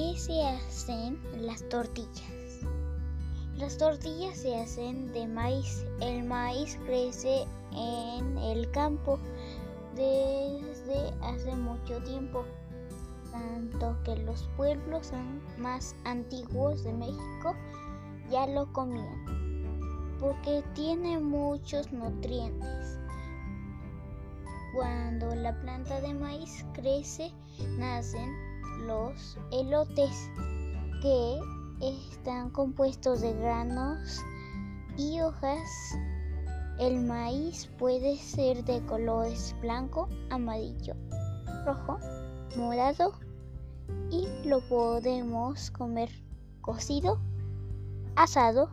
qué se hacen las tortillas? Las tortillas se hacen de maíz. El maíz crece en el campo desde hace mucho tiempo, tanto que los pueblos más antiguos de México ya lo comían, porque tiene muchos nutrientes. Cuando la planta de maíz crece, nacen los elotes, que están compuestos de granos y hojas. El maíz puede ser de colores blanco, amarillo, rojo, morado y lo podemos comer cocido, asado,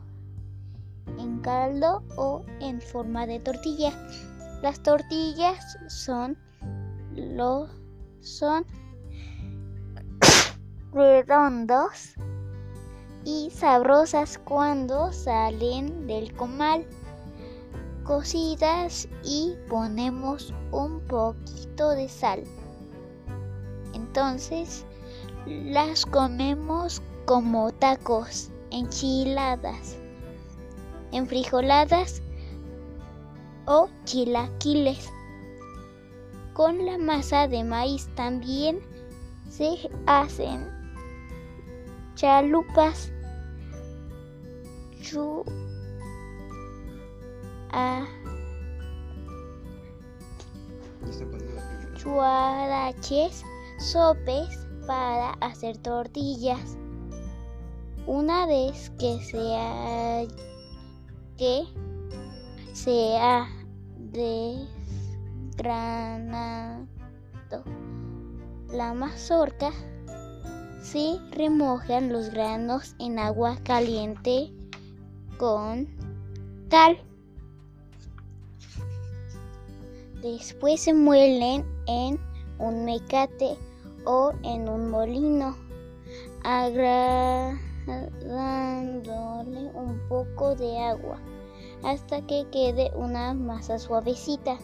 en caldo o en forma de tortilla. Las tortillas son lo son redondos y sabrosas cuando salen del comal cocidas y ponemos un poquito de sal. Entonces las comemos como tacos, enchiladas, enfrijoladas o chilaquiles. Con la masa de maíz también se hacen chalupas chu a chuaraches, sopes para hacer tortillas. Una vez que sea que se ha desgranado la mazorca, se remojan los granos en agua caliente con tal. Después se muelen en un mecate o en un molino, agregándole un poco de agua hasta que quede una masa suavecita.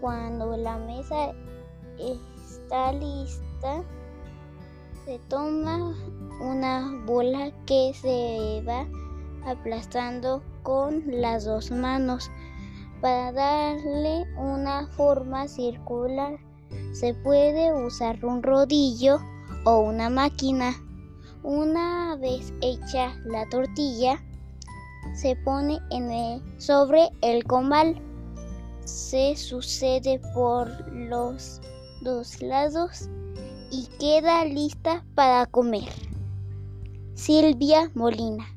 Cuando la mesa está lista, se toma una bola que se va aplastando con las dos manos. Para darle una forma circular se puede usar un rodillo o una máquina. Una vez hecha la tortilla, se pone en el, sobre el comal. Se sucede por los dos lados y queda lista para comer. Silvia Molina